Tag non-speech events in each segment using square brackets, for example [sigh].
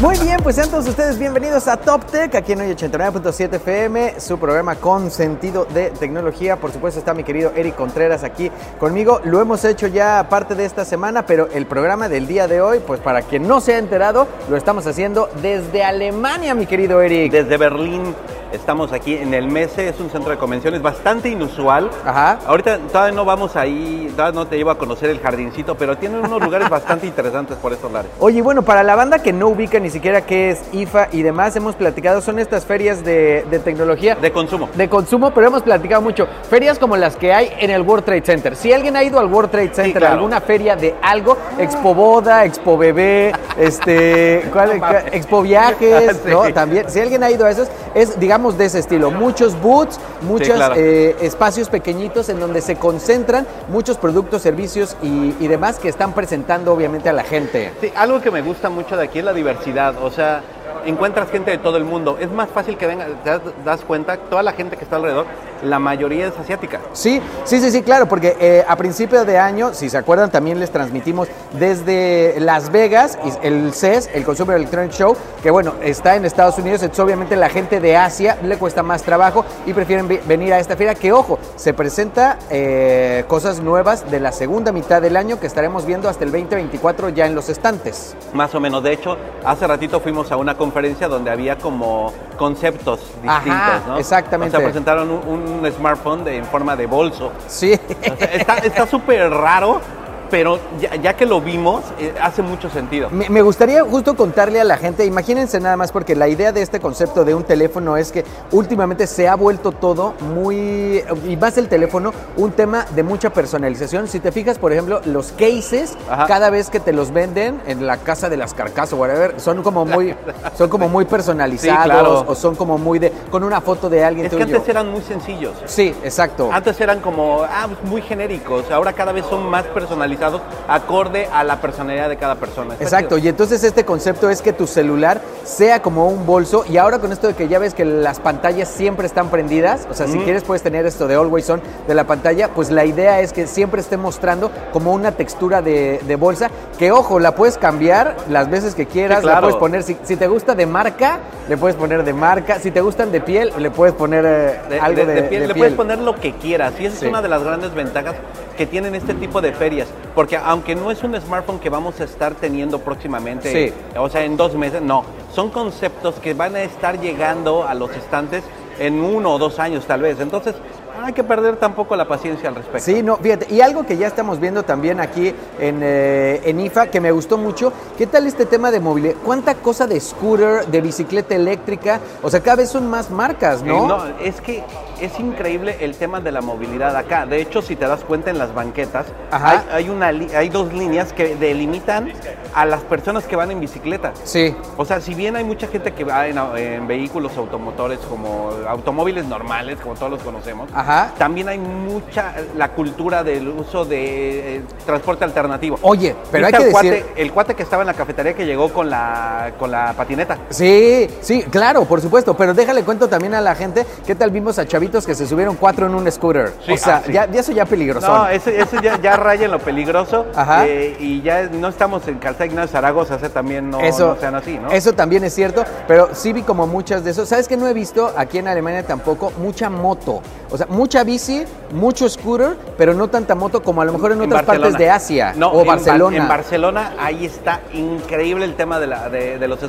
Muy bien, pues sean todos ustedes bienvenidos a Top Tech, aquí en hoy 89.7 FM, su programa con sentido de tecnología. Por supuesto está mi querido Eric Contreras aquí conmigo. Lo hemos hecho ya parte de esta semana, pero el programa del día de hoy, pues para quien no se ha enterado, lo estamos haciendo desde Alemania, mi querido Eric. Desde Berlín estamos aquí en el MESE, es un centro de convenciones bastante inusual. Ajá. Ahorita todavía no vamos ahí, todavía no te llevo a conocer el jardincito, pero tiene unos lugares [laughs] bastante interesantes por estos lares. Oye, bueno, para la banda que no ubica ni siquiera qué es IFA y demás, hemos platicado, son estas ferias de, de tecnología. De consumo. de consumo, pero hemos platicado mucho. Ferias como las que hay en el World Trade Center. Si alguien ha ido al World Trade Center, claro. alguna feria de algo, Expo Boda, Expo Bebé, este, ¿cuál-. [laughs] Expo Viajes, [laughs] Sí. ¿no? También, si alguien ha ido a esos, es, digamos, de ese estilo. Muchos booths, muchos claro. eh, espacios pequeñitos en donde se concentran muchos productos, servicios y, y demás que están presentando, obviamente, a la gente. Sí, algo que me gusta mucho de aquí es la diversidad, o sea, encuentras gente de todo el mundo. Es más fácil que venga, te das, das cuenta, toda la gente que está alrededor, la mayoría es asiática. Sí, sí, sí, sí, claro, porque eh, a principio de año, si se acuerdan, también les transmitimos desde Las Vegas y el CES, el Consumer Electronic Show, que bueno, está en Estados Unidos, entonces obviamente la gente de Asia le cuesta más trabajo y prefieren venir a esta feria, que ojo, se presenta eh, cosas nuevas de la segunda mitad del año que estaremos viendo hasta el 2024 ya en los estantes. Más o menos. De hecho, hace ratito fuimos a una conferencia donde había como conceptos distintos, Ajá, ¿no? exactamente. O sea, presentaron un, un smartphone de- en forma de bolso. Sí. O sea, está súper raro, pero ya, ya que lo vimos, eh, hace mucho sentido. Me, me gustaría justo contarle a la gente, imagínense nada más, porque la idea de este concepto de un teléfono es que últimamente se ha vuelto todo muy, y más el teléfono, un tema de mucha personalización. Si te fijas, por ejemplo, los cases, Ajá. cada vez que te los venden en la casa de las carcasas o whatever, son como muy, [laughs] son como muy personalizados Sí, claro. o son como muy de, con una foto de alguien Es que antes eran muy sencillos. Sí, exacto. Antes eran como ah, muy genéricos, ahora cada vez son más personalizados acorde a la personalidad de cada persona. Exacto, y entonces este concepto es que tu celular sea como un bolso y ahora con esto de que ya ves que las pantallas siempre están prendidas, o sea, si quieres puedes tener esto de always on de la pantalla, pues la idea es que siempre esté mostrando como una textura de, de bolsa, que ojo, la puedes cambiar las veces que quieras, Sí, la puedes poner, si, si te gusta de marca, le puedes poner de marca, si te gustan de piel, le puedes poner eh, De, algo de, de- de piel, le puedes poner lo que quieras y esa Sí. es una de las grandes ventajas que tienen este tipo de ferias, porque aunque no es un smartphone que vamos a estar teniendo próximamente, Sí. o sea, en dos meses, no, son conceptos que van a estar llegando a los estantes en uno o dos años tal vez, entonces no hay que perder tampoco la paciencia al respecto. Sí, no, fíjate, y algo que ya estamos viendo también aquí en, eh, en IFA, que me gustó mucho, ¿qué tal este tema de movilidad? ¿Cuánta cosa de scooter, de bicicleta eléctrica? O sea, cada vez son más marcas, ¿no? Eh, no, es que es increíble el tema de la movilidad acá. De hecho, si te das cuenta en las banquetas, hay, hay una, hay dos líneas que delimitan a las personas que van en bicicleta. Sí, O sea, si bien hay mucha gente que va en, en vehículos automotores como automóviles normales, como todos los conocemos, Ajá. También hay mucha la cultura del uso de eh, transporte alternativo. Oye, pero hay ¿Viste que el cuate, decir... el cuate que estaba en la cafetería que llegó con la, con la patineta. Sí, sí, claro, por supuesto, pero déjale cuento también a la gente, ¿qué tal vimos a chavitos que se subieron cuatro en un scooter? Sí, o sea, ah, sí. ya, ya eso ya peligroso. No, eso, eso ya, ya raya en lo peligroso. Ajá. eh, y ya no estamos en Calzada Ignacio Zaragoza, ese también no, eso, no sean así, ¿no? Eso también es cierto, pero sí vi como muchas de esos. ¿Sabes que no he visto aquí en Alemania tampoco? Mucha moto. O sea, mucha bici, mucho scooter, pero no tanta moto como a lo mejor en, otras Barcelona. partes de Asia No, o en Barcelona. En Barcelona, ahí está increíble el tema de, la, de, de los, de,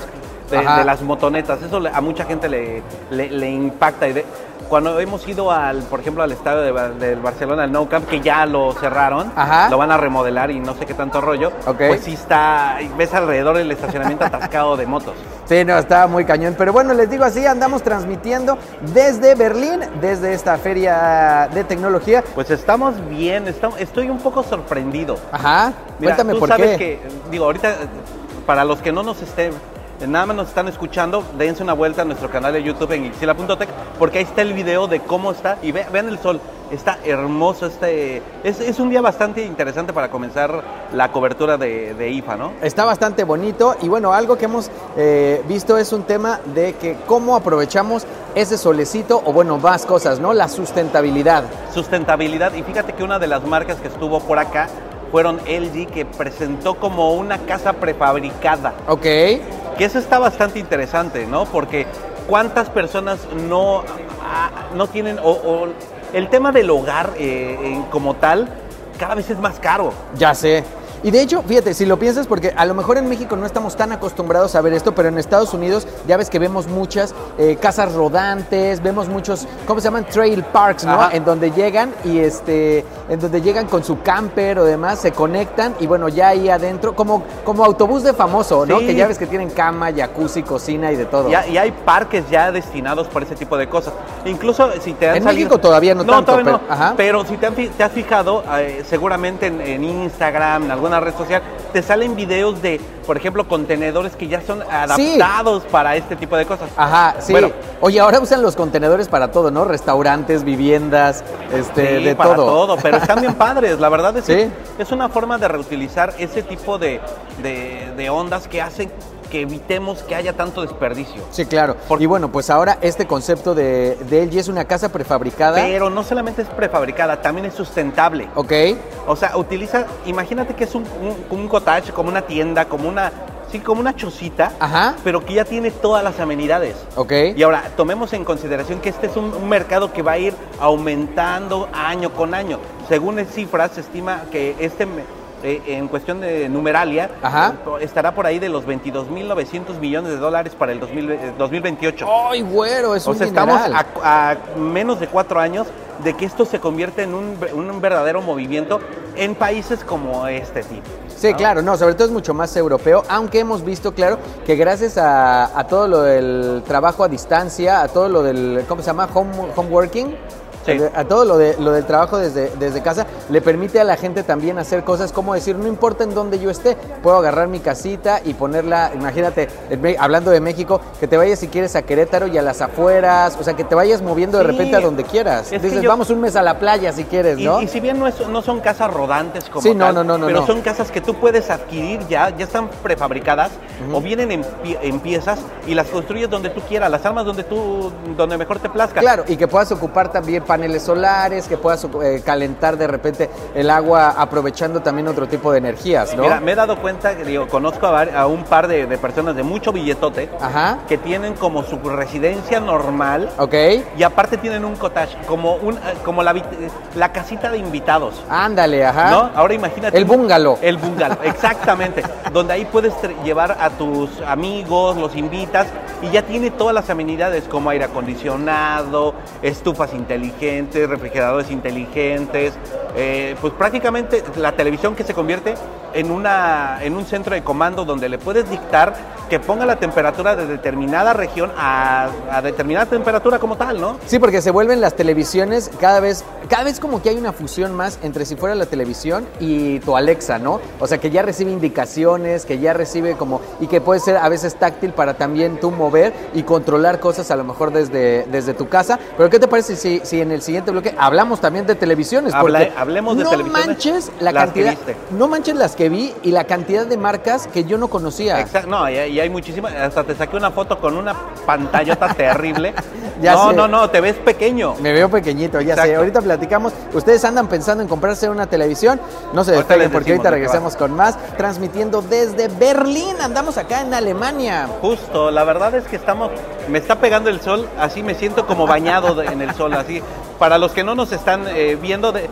de las motonetas. Eso le- a mucha gente le, le- le impacta. Y de- cuando hemos ido al, por ejemplo, al estadio de, del Barcelona, el Nou Camp, que ya lo cerraron, Ajá. lo van a remodelar y no sé qué tanto rollo, pues sí está, ves alrededor el estacionamiento atascado de motos. Sí, no, estaba muy cañón. Pero bueno, les digo así, andamos transmitiendo desde Berlín, desde esta feria de tecnología. Pues estamos bien, estamos- estoy un poco sorprendido. Ajá, Mira, cuéntame tú por sabes qué. que, digo, ahorita, para los que no nos estén nada más nos están escuchando, dense una vuelta a nuestro canal de YouTube en Ixila.tech porque ahí está el video de cómo está y ve- vean el sol. Está hermoso, este, es, es un día bastante interesante para comenzar la cobertura de, de IFA, ¿no? Está bastante bonito y bueno, algo que hemos eh, visto es un tema de que cómo aprovechamos ese solecito o bueno, más cosas, ¿no? La sustentabilidad. Sustentabilidad y fíjate que una de las marcas que estuvo por acá fueron LG que presentó como una casa prefabricada. Ok. Que eso está bastante interesante, ¿no? Porque cuántas personas no, ah, no tienen, o, el tema del hogar eh, en- como tal, cada vez es más caro. Ya sé. Y de hecho, fíjate, si lo piensas, porque a lo mejor en México no estamos tan acostumbrados a ver esto, pero en Estados Unidos ya ves que vemos muchas eh, casas rodantes, vemos muchos, ¿cómo se llaman? Trail parks, ¿no? Ajá. En donde llegan y este, en donde llegan con su camper o demás, se conectan y bueno, ya ahí adentro, como, como autobús de famoso, ¿no? Sí. Que ya ves que tienen cama, jacuzzi, cocina y de todo. Y, hay- y hay parques ya destinados para ese tipo de cosas. Incluso si te han En salido- México todavía no tanto, todavía no. pero- ajá. Pero si te, han te has fijado, eh, seguramente en, en Instagram, en alguna red social, te salen videos de, por ejemplo, contenedores que ya son adaptados para este tipo de cosas. Ajá, sí. Bueno. Oye, ahora usan los contenedores para todo, ¿no? Restaurantes, viviendas, este, Sí, de para todo. todo, pero están bien [laughs] padres. La verdad es que Sí. es una forma de reutilizar ese tipo de, de- de ondas que hacen que evitemos que haya tanto desperdicio. Sí, claro. Y bueno, pues ahora este concepto de, de LG es una casa prefabricada. Pero no solamente es prefabricada, también es sustentable. Ok. O sea, utiliza, imagínate que es un, un, un cottage, como una tienda, como una, sí, como una chocita, Ajá. pero que ya tiene todas las amenidades. Ok. Y ahora, tomemos en consideración que este es un, un mercado que va a ir aumentando año con año. Según las cifras, se estima que este, eh, en cuestión de numeralia, Ajá. estará por ahí de los 22.900 millones de dólares para el 2000 eh, 2028. ¡Ay, güero! Es O un sea, estamos a, a menos de cuatro años de que esto se convierte en un, un verdadero movimiento en países como este tipo. Sí, ¿no? claro, no, sobre todo es mucho más europeo, aunque hemos visto, claro, que gracias a, a todo lo del trabajo a distancia, a todo lo del, ¿cómo se llama? Home, homeworking. Sí. A todo lo, de, lo del trabajo desde, desde casa, le permite a la gente también hacer cosas como decir, no importa en dónde yo esté, puedo agarrar mi casita y ponerla, imagínate, hablando de México, que te vayas si quieres a Querétaro y a las afueras, o sea, que te vayas moviendo de Sí. repente a donde quieras. Es Dices, yo- vamos un mes a la playa si quieres, ¿no? y si bien no, es- no son casas rodantes como Sí, no, tal, no, no, no, pero no. son casas que tú puedes adquirir ya, ya están prefabricadas o vienen en, pie- en piezas y las construyes donde tú quieras, las armas donde tú, donde mejor te plazca. Claro, y que puedas ocupar también paneles solares, que puedas eh, calentar de repente el agua aprovechando también otro tipo de energías, ¿no? Mira, me he dado cuenta, digo, conozco a, un par de, de personas de mucho billetote Ajá, que tienen como su residencia normal ok. y aparte tienen un cottage, como, un, eh, como la, la casita de invitados. Ándale, ajá. ¿No? Ahora imagínate. El bungalow. El bungalow, [laughs] exactamente. donde ahí puedes llevar a tus amigos, los invitas y ya tiene todas las amenidades como aire acondicionado, estufas inteligentes, refrigeradores inteligentes, eh, pues prácticamente la televisión que se convierte en, una, en un centro de comando donde le puedes dictar que ponga la temperatura de determinada región a, a determinada temperatura como tal, ¿no? Sí, porque se vuelven las televisiones cada vez, cada vez como que hay una fusión más entre si fuera la televisión y tu Alexa, ¿no? O sea, que ya recibe indicaciones, que ya recibe como, y que puede ser a veces táctil para también tú mover y controlar cosas a lo mejor desde, desde tu casa. Pero ¿qué te parece si, si en el siguiente bloque hablamos también de televisiones? Habla- Porque hablemos de no televisiones, manches la cantidad, no manches las que vi y la cantidad de marcas que yo no conocía. Exacto, no, y, y hay muchísimas. Hasta te saqué una foto con una pantallota [laughs] terrible. Ya no, sé. no, no, te ves pequeño. Me veo pequeñito, ya sé. Ahorita platicamos. Ustedes andan pensando en comprarse una televisión. No se despeguen porque ahorita regresamos con más. Transmitiendo desde Berlín. Andamos acá en Alemania. Justo, la verdad es que estamos. Me está pegando el sol, así me siento como bañado en el sol. Así, para los que no nos están eh, viendo, de-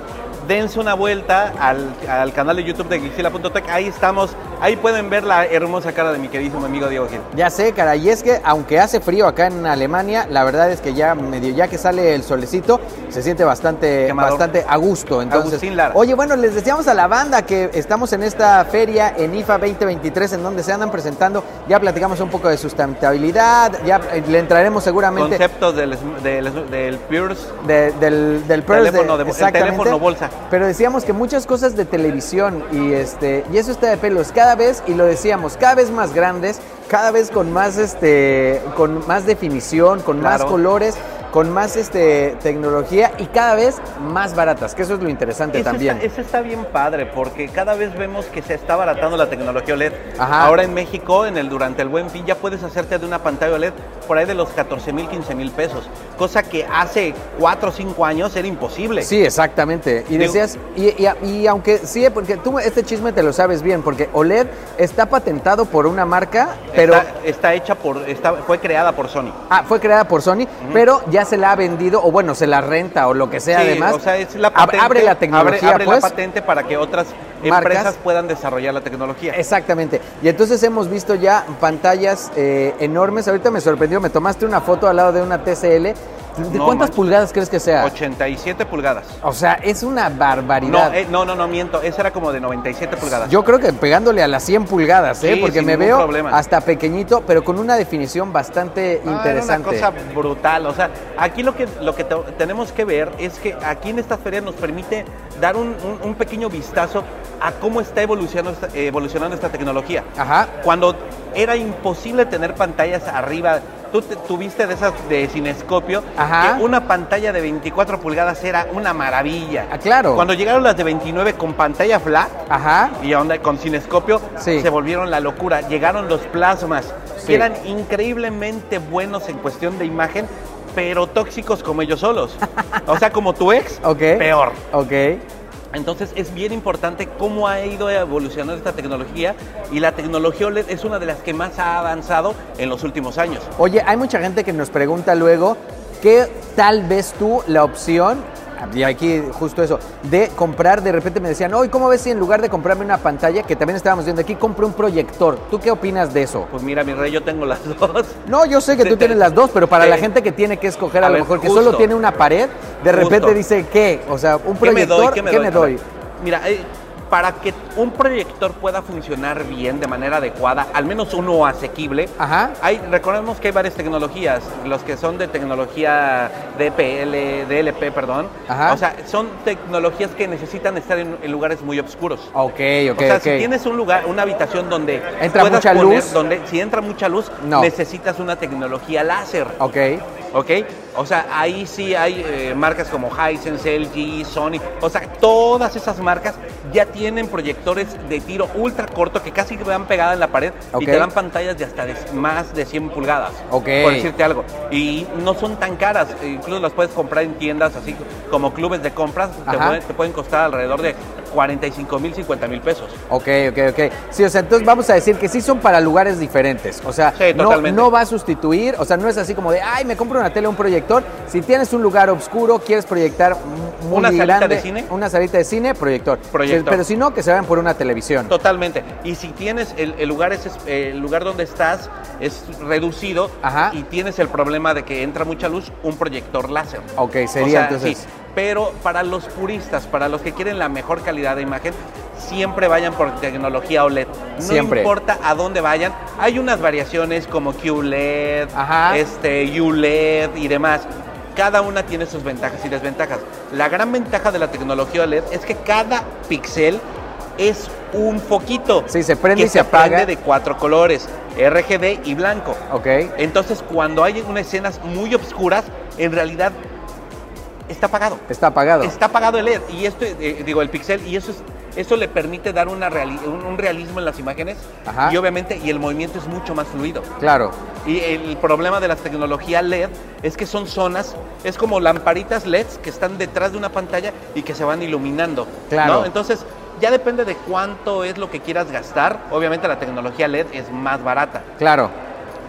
dense una vuelta al, al canal de YouTube de Gixila.tech. Ahí estamos, ahí pueden ver la hermosa cara de mi queridísimo amigo Diego Gil. Ya sé, cara. Y es que aunque hace frío acá en Alemania, la verdad es que ya medio, ya que sale el solecito, se siente bastante, Quemador. bastante a gusto. Entonces, oye, bueno, les decíamos a la banda que estamos en esta feria en IFA 2023, en donde se andan presentando. Ya platicamos un poco de sustentabilidad, ya eh, le entraremos seguramente. Conceptos del, del, del Pierce. de- del, del Pearl Teléfono de- el teléfono bolsa. Pero decíamos que muchas cosas de televisión y este y eso está de pelos. Cada vez y lo decíamos cada vez más grandes, cada vez con más este con más definición, con más colores, con más este tecnología y cada vez más baratas, que eso es lo interesante Eso también. Está, eso está bien padre porque cada vez vemos que se está abaratando la tecnología OLED. Ajá. Ahora en México, en el, durante el Buen Fin, ya puedes hacerte de una pantalla OLED por ahí de los 14 mil, 15 mil pesos. Cosa que hace 4 o 5 años era imposible. Sí, exactamente. Y decías, y, y- y aunque sí, porque tú este chisme te lo sabes bien, porque OLED está patentado por una marca, pero está, está hecha por, está, fue creada por Sony. ah, fue creada por Sony, pero ya se la ha vendido, o bueno, se la renta o lo que sea Sí, además. o sea, es la Ab- patente, abre la tecnología, abre, abre pues. la patente para que otras Marcas. empresas puedan desarrollar la tecnología. Exactamente. Y entonces hemos visto ya pantallas eh, enormes. Ahorita me sorprendió, me tomaste una foto al lado de una TCL. ¿De No cuántas manches. pulgadas crees que sea? 87 pulgadas. O sea, es una No, barbaridad. eh, no, no, no, miento. Esa era como de 97 pulgadas. Yo creo que pegándole a las 100 pulgadas, ¿eh? Sí, porque me veo problema. hasta pequeñito, pero con una definición bastante Ah, interesante. Era una cosa brutal. O sea, aquí lo que, lo que te- tenemos que ver es que aquí en esta feria nos permite dar un, un- un pequeño vistazo a cómo está evolucionando esta, evolucionando esta tecnología. Ajá. Cuando era imposible tener pantallas arriba, tú te- tuviste de esas de cinescopio, Ajá. que una pantalla de 24 pulgadas era una maravilla. Ah, claro. Cuando llegaron las de 29 con pantalla flat, Ajá. y onda con cinescopio Sí. se volvieron la locura. Llegaron los plasmas, Sí. que eran increíblemente buenos en cuestión de imagen, pero tóxicos como ellos solos. [laughs] O sea, como tu ex, Ok. peor. Ok. Entonces es bien importante cómo ha ido evolucionando esta tecnología y la tecnología OLED es una de las que más ha avanzado en los últimos años. Oye, hay mucha gente que nos pregunta luego qué tal ves tú la opción, y aquí justo eso, de comprar, de repente me decían, hoy, ¿cómo ves si en lugar de comprarme una pantalla, que también estábamos viendo aquí, compro un proyector? ¿Tú qué opinas de eso? Pues mira, mi rey, yo tengo las [laughs] dos. No, yo sé que Sí, tú te- tienes las dos, pero para Sí. la gente que tiene que escoger a, A lo ver, mejor que solo tiene una pared, de repente dice, ¿qué? O sea, un ¿Qué me proyector, doy? ¿Qué me doy? Mira, eh, para que un proyector pueda funcionar bien, de manera adecuada, al menos uno asequible, Ajá. hay, recordemos que hay varias tecnologías, los que son de tecnología DPL, DLP, perdón. Ajá. O sea, son tecnologías que necesitan estar en, en lugares muy oscuros. Ok, ok, o sea, si tienes un lugar, una habitación donde ¿Entra puedas mucha poner- luz? donde si entra mucha luz, No. necesitas una tecnología láser. Ok, ¿Ok? O sea, ahí sí hay eh, marcas como Hisense, LG, Sony. O sea, todas esas marcas ya tienen proyectores de tiro ultra corto que casi van pegada en la pared y te dan pantallas de hasta de más de 100 pulgadas. Ok. Por decirte algo. Y no son tan caras. Incluso las puedes comprar en tiendas así como clubes de compras. Te Ajá. pueden, te pueden costar alrededor de 45 mil, 50 mil pesos. ok, ok, ok. Sí, o sea, entonces vamos a decir que sí son para lugares diferentes. O sea, Sí, no, no va a sustituir, o sea, no es así como de, ay, me compro una tele, un proyector. Si tienes un lugar oscuro, quieres proyectar muy ¿Una salita grande, de cine? Una salita de cine, proyector. Proyector. Pero si no, que se vayan por una televisión. Totalmente. Y si tienes el, el lugar es, el lugar donde estás es reducido Ajá. y tienes el problema de que entra mucha luz, un proyector láser. Ok, sería O sea, entonces. sí. Pero para los puristas, para los que quieren la mejor calidad de imagen, siempre vayan por tecnología OLED. No Siempre. importa a dónde vayan. Hay unas variaciones como QLED, Ajá. este ULED y demás. Cada una tiene sus ventajas y desventajas. La gran ventaja de la tecnología OLED es que cada píxel es un foquito. Sí, se prende que y se apaga. prende de cuatro colores, RGB y blanco. Ok. Entonces, cuando hay unas escenas muy oscuras, en realidad está apagado. Está apagado. Está apagado el LED y esto, eh, digo, el pixel, y eso es, eso le permite dar una reali- un, un realismo en las imágenes Ajá. y obviamente y el movimiento es mucho más fluido. Claro. Y el problema de la tecnología LED es que son zonas, es como lamparitas LEDs que están detrás de una pantalla y que se van iluminando. Claro. ¿no? Entonces, ya depende de cuánto es lo que quieras gastar. Obviamente la tecnología LED es más barata. Claro.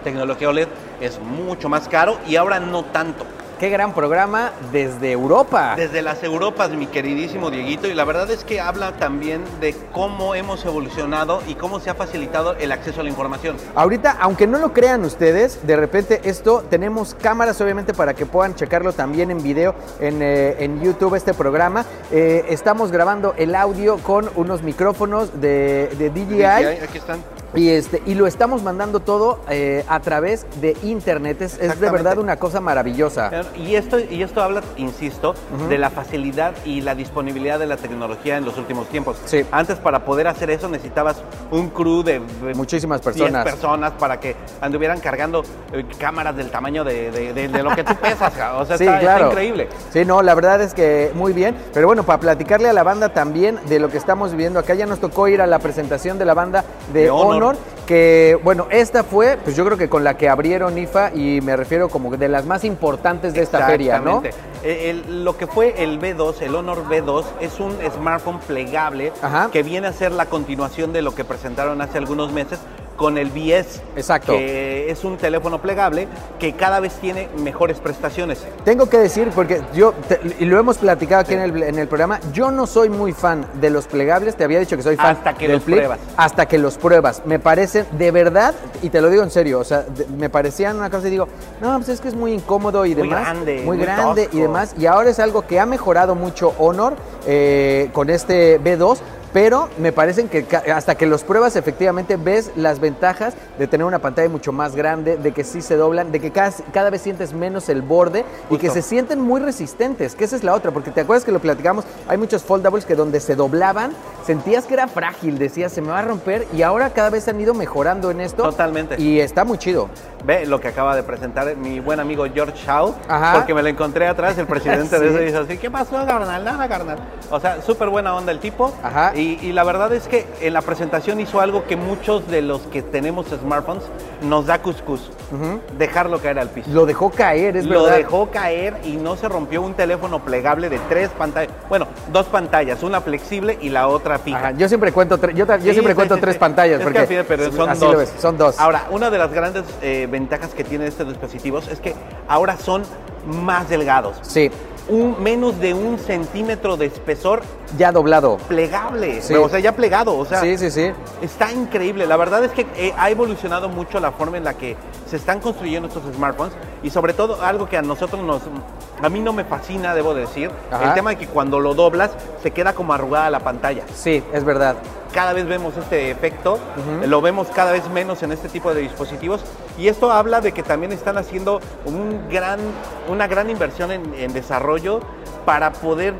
Tecnología OLED es mucho más caro y ahora no tanto. Qué gran programa desde Europa. Desde las Europas, mi queridísimo Dieguito, y la verdad es que habla también de cómo hemos evolucionado y cómo se ha facilitado el acceso a la información. Ahorita, aunque no lo crean ustedes, de repente esto tenemos cámaras obviamente para que puedan checarlo también en video en, eh, en YouTube este programa. Eh, estamos grabando el audio con unos micrófonos de, de DJI. Aquí están. Y, este, y lo estamos mandando todo eh, a través de internet. Es, es de verdad una cosa maravillosa. Y esto, y esto habla, insisto, de la facilidad y la disponibilidad de la tecnología en los últimos tiempos. Sí. Antes para poder hacer eso necesitabas un crew de de Muchísimas 10 personas. personas para que anduvieran cargando eh, cámaras del tamaño de, de- de- de lo que tú pesas. o sea, Sí, está, increíble. Sí, no, la verdad es que muy bien. Pero bueno, para platicarle a la banda también de lo que estamos viviendo acá, ya nos tocó ir a la presentación de la banda de, De Honor. Honor. Que bueno, esta fue, pues yo creo que con la que abrieron IFA y me refiero como de las más importantes de esta feria, ¿no? Eh, el- lo que fue el B2, el Honor B2, es un smartphone plegable Ajá. que viene a ser la continuación de lo que presentaron hace algunos meses con el BS. Exacto. Que es un teléfono plegable que cada vez tiene mejores prestaciones. Tengo que decir, porque yo, te- y lo hemos platicado aquí en, el, en el programa, yo no soy muy fan de los plegables, te había dicho que soy fan Hasta que del los Flip, pruebas. Hasta que los pruebas. Me parecen, de verdad, y te lo digo en serio, o sea, de- me parecían una cosa y digo, no, pues es que es muy incómodo y Muy demás. grande, Muy muy grande y tosco. demás. Y ahora es algo que ha mejorado mucho Honor eh, con este B2. Pero me parecen que hasta que los pruebas efectivamente ves las ventajas de tener una pantalla mucho más grande, de que sí se doblan, de que cada, cada vez sientes menos el borde y que se sienten muy resistentes, que esa es la otra, porque te acuerdas que lo platicamos, hay muchos foldables que donde se doblaban, sentías que era frágil, decías, se me va a romper y ahora cada vez han ido mejorando en esto. Totalmente. Y está muy chido. Ve lo que acaba de presentar mi buen amigo George Shaw, Ajá. porque me lo encontré atrás, el presidente [laughs] Sí. de eso, y dice así, ¿qué pasó, carnal? Nada, carnal. O sea, súper buena onda el tipo. Ajá. Y, y la verdad es que en la presentación hizo algo que muchos de los que tenemos smartphones nos da cuscús. Dejarlo caer al piso. Lo dejó caer, es lo verdad. dejó caer y no se rompió un teléfono plegable de tres pantallas. Bueno, dos pantallas, una flexible y la otra fija. Ajá, yo siempre cuento, yo, yo Sí, siempre sí, cuento tres pantallas. Es porque que pero son así dos. lo ves, son dos. Ahora, una de las grandes eh, ventajas que tiene estos dispositivos es que ahora son más delgados. sí, Un, menos de un centímetro de espesor ya doblado. plegable. Sí. O sea, ya plegado. O sea, sí, sí, sí. Está increíble. La verdad es que eh, ha evolucionado mucho la forma en la que se están construyendo estos smartphones y sobre todo algo que a nosotros nos... A mí no me fascina, debo decir, Ajá. el tema de que cuando lo doblas se queda como arrugada la pantalla. Sí, es verdad. Cada vez vemos este efecto, lo vemos cada vez menos en este tipo de dispositivos y esto habla de que también están haciendo un gran, una gran inversión en, en desarrollo para poder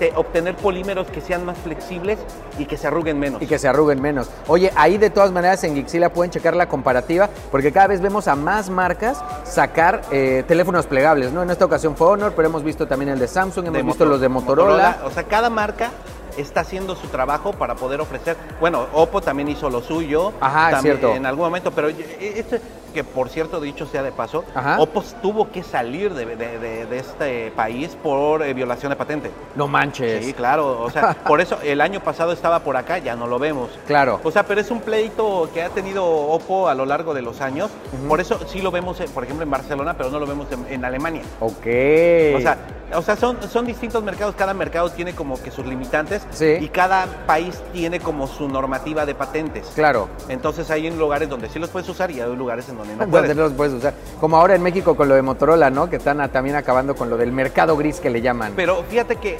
te- obtener polímeros que sean más flexibles y que se arruguen menos. Y que se arruguen menos. Oye, ahí de todas maneras en Gixila pueden checar la comparativa, porque cada vez vemos a más marcas sacar eh, teléfonos plegables, ¿no? En esta ocasión fue Honor, pero hemos visto también el de Samsung, hemos de visto los de Motorola. O sea, cada marca está haciendo su trabajo para poder ofrecer. Bueno, Oppo también hizo lo suyo. Ajá, es también cierto. En algún momento, pero este, que por cierto, dicho sea de paso, Ajá. Tuvo que salir de, de- de- de este país por eh, violación de patente. No manches. Sí, claro. O sea, [laughs] por eso el año pasado estaba por acá, ya no lo vemos. Claro. O sea, pero es un pleito que ha tenido Oppo a lo largo de los años. Por eso sí lo vemos, eh, por ejemplo, en Barcelona, pero no lo vemos en, en Alemania. Ok. O sea, o sea son, son distintos mercados, cada mercado tiene como que sus limitantes Sí. y cada país tiene como su normativa de patentes. Claro. Entonces hay lugares donde sí los puedes usar y hay lugares en donde no Donde puedes. no los puedes usar. Como ahora en México con lo de Motorola, ¿no? Que están a- también acabando con lo del mercado gris que le llaman. Pero fíjate que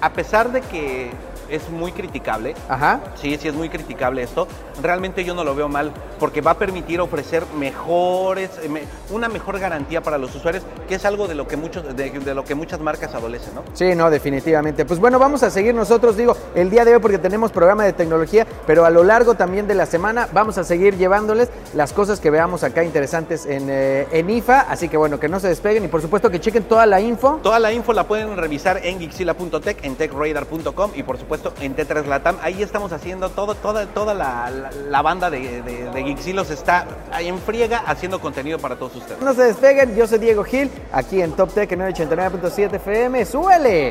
a pesar de que es muy criticable, Ajá. sí, sí es muy criticable esto, realmente yo no lo veo mal porque va a permitir ofrecer mejores, eh, una mejor garantía para los usuarios, que es algo de lo que muchos, de, de lo que muchas marcas adolecen, ¿no? Sí, no, definitivamente. Pues bueno, vamos a seguir nosotros, digo, el día de hoy porque tenemos programa de tecnología, pero a lo largo también de la semana vamos a seguir llevándoles las cosas que veamos acá interesantes en, eh, en IFA. Así que bueno, que no se despeguen y por supuesto que chequen toda la info. Toda la info la pueden revisar en Gixila.tech, en techradar.com y por supuesto en T3 Latam. Ahí estamos haciendo todo, toda, toda la, la- la banda de, de, de Gixilos está ahí en friega haciendo contenido para todos ustedes. No se despeguen, yo soy Diego Gil, aquí en Top Tech en 989.7 FM. ¡Súbele!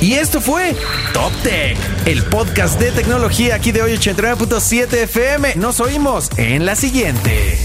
Y esto fue Top Tech, el podcast de tecnología aquí de hoy 89.7 FM. Nos oímos en la siguiente.